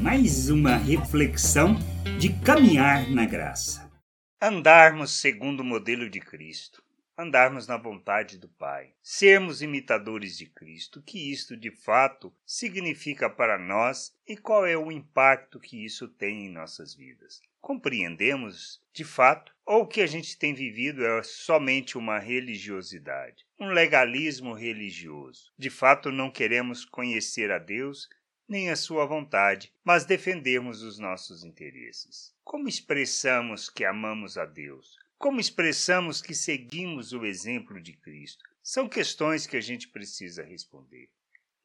mais uma reflexão de caminhar na graça. Andarmos segundo o modelo de Cristo, andarmos na vontade do Pai, sermos imitadores de Cristo, o que isto de fato significa para nós e qual é o impacto que isso tem em nossas vidas. Compreendemos, de fato, ou o que a gente tem vivido é somente uma religiosidade, um legalismo religioso. De fato, não queremos conhecer a Deus nem a sua vontade, mas defendemos os nossos interesses. Como expressamos que amamos a Deus? Como expressamos que seguimos o exemplo de Cristo? São questões que a gente precisa responder.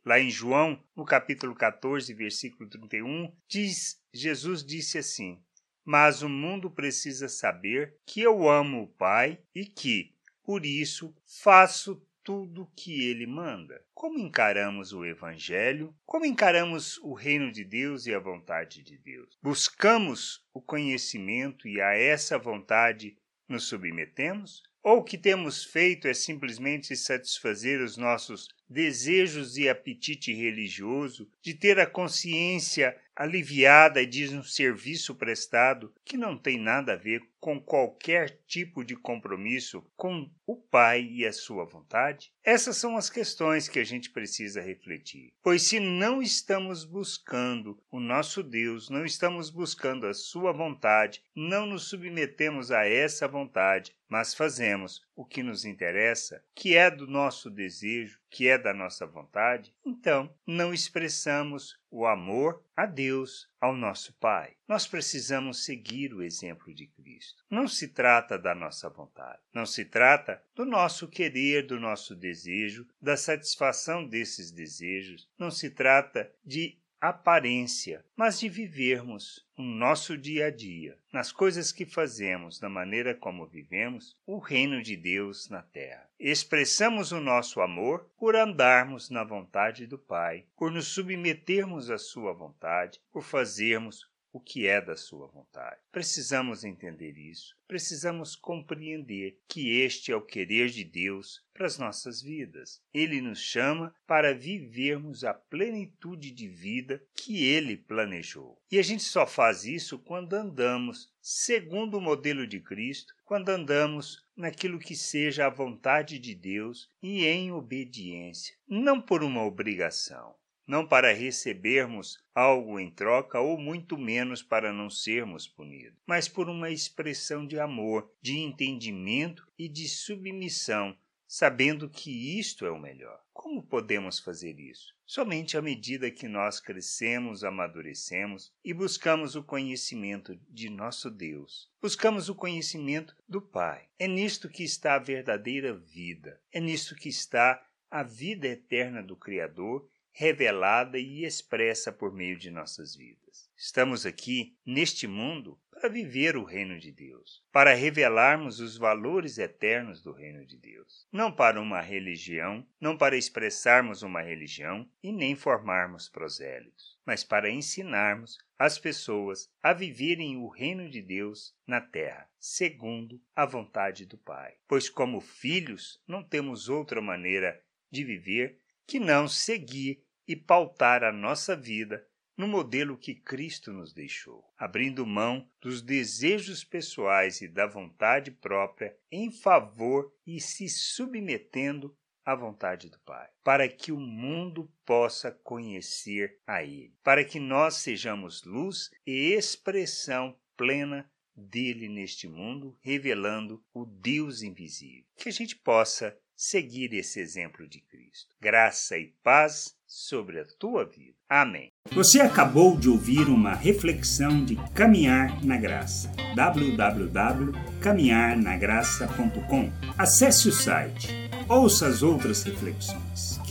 Lá em João, no capítulo 14, versículo 31, diz, Jesus disse assim: Mas o mundo precisa saber que eu amo o Pai e que, por isso, faço tudo que ele manda. Como encaramos o Evangelho? Como encaramos o reino de Deus e a vontade de Deus? Buscamos o conhecimento e a essa vontade nos submetemos? Ou o que temos feito é simplesmente satisfazer os nossos desejos e apetite religioso, de ter a consciência aliviada de um serviço prestado que não tem nada a ver com qualquer tipo de compromisso com o Pai e a sua vontade? Essas são as questões que a gente precisa refletir. Pois se não estamos buscando o nosso Deus, não estamos buscando a sua vontade, não nos submetemos a essa vontade, mas fazemos o que nos interessa, que é do nosso desejo, que é da nossa vontade, então não expressamos o amor a Deus, ao nosso Pai. Nós precisamos seguir o exemplo de Cristo. Não se trata da nossa vontade, não se trata do nosso querer, do nosso desejo, da satisfação desses desejos, não se trata de aparência, mas de vivermos o nosso dia a dia, nas coisas que fazemos, na maneira como vivemos, o reino de Deus na terra. Expressamos o nosso amor por andarmos na vontade do Pai, por nos submetermos à Sua vontade, por fazermos o que é da sua vontade. Precisamos entender isso, precisamos compreender que este é o querer de Deus para as nossas vidas. Ele nos chama para vivermos a plenitude de vida que ele planejou. E a gente só faz isso quando andamos segundo o modelo de Cristo, quando andamos naquilo que seja a vontade de Deus e em obediência, não por uma obrigação não para recebermos algo em troca ou muito menos para não sermos punidos, mas por uma expressão de amor, de entendimento e de submissão, sabendo que isto é o melhor. Como podemos fazer isso? Somente à medida que nós crescemos, amadurecemos e buscamos o conhecimento de nosso Deus. Buscamos o conhecimento do Pai. É nisto que está a verdadeira vida. É nisto que está a vida eterna do Criador revelada e expressa por meio de nossas vidas. Estamos aqui, neste mundo, para viver o reino de Deus, para revelarmos os valores eternos do reino de Deus. Não para uma religião, não para expressarmos uma religião e nem formarmos prosélitos, mas para ensinarmos as pessoas a viverem o reino de Deus na terra, segundo a vontade do Pai. Pois, como filhos, não temos outra maneira de viver que não seguir e pautar a nossa vida no modelo que Cristo nos deixou, abrindo mão dos desejos pessoais e da vontade própria em favor e se submetendo à vontade do Pai, para que o mundo possa conhecer a Ele, para que nós sejamos luz e expressão plena dele neste mundo, revelando o Deus invisível. Que a gente possa seguir esse exemplo de Cristo. Graça e paz sobre a tua vida. Amém. Você acabou de ouvir uma reflexão de Caminhar na Graça. www.caminharnagraça.com. Acesse o site. Ouça as outras reflexões.